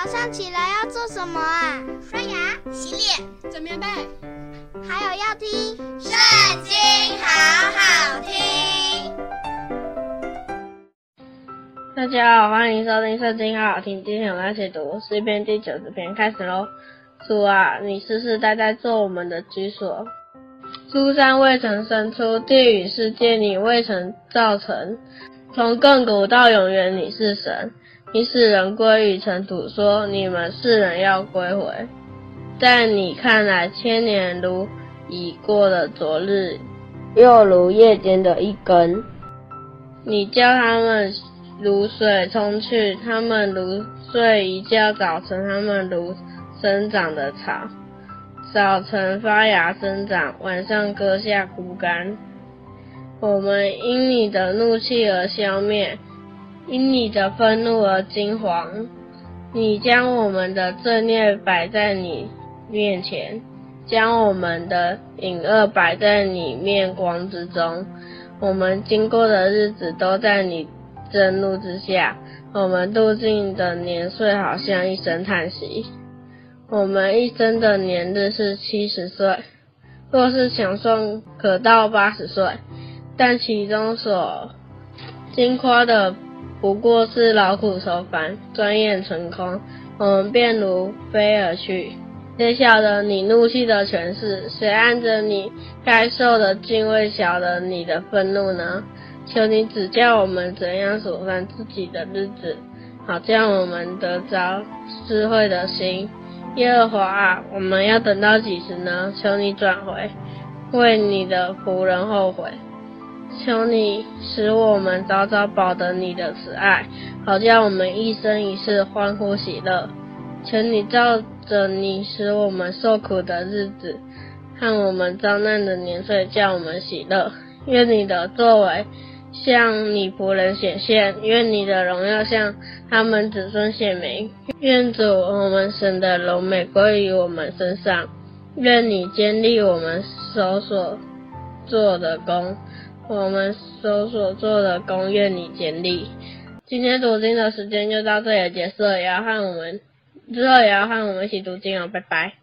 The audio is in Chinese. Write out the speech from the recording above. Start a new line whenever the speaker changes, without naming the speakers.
早上起来要做什么啊？
刷牙、洗脸、
整棉被，
还有要听《
圣经》，好好听。
大家好，欢迎收听《圣经》，好好听。今天我们要一起读诗篇第九十篇，开始喽。主啊，你世世代代做我们的居所。诸山未曾生出，地与世界你未曾造成。从亘古到永远，你是神。你使人归于尘土，说你们世人要归回。在你看来，千年如已过的昨日，又如夜间的一更。你叫他们如水冲去，他们如睡一觉；早晨，他们如生长的草。早晨发芽生长，晚上割下枯干。我们因你的怒气而消灭，因你的愤怒而惊惶。你将我们的罪孽摆在你面前，将我们的隐恶摆在你面光之中。我们经过的日子都在你震怒之下，我们度尽的年岁好像一声叹息。我们一生的年日是七十岁，若是强壮，可到八十岁。但其中所经夸的，不过是劳苦愁烦，转眼成空，我们便如飞而去。谁晓得你怒气的权势？谁按着你该受的敬畏晓得你的愤怒呢？求你指教我们怎样数算自己的日子，好叫我们得着智慧的心。耶和华，我们要等到几时呢？求你转回，为你的仆人后悔。求你使我们早早保得你的慈爱，好叫我们一生一世欢呼喜乐。求你照着你使我们受苦的日子，和我们遭难的年岁，叫我们喜乐。愿你的作为向你仆人显现，愿你的荣耀向他们子孙显明。愿主我们神的荣美归于我们身上。愿你坚立我们手所做的工，我们搜索做的攻略你简历。今天读经的时间就到这里结束了，也要和我们之后也要和我们一起读经哦，拜拜。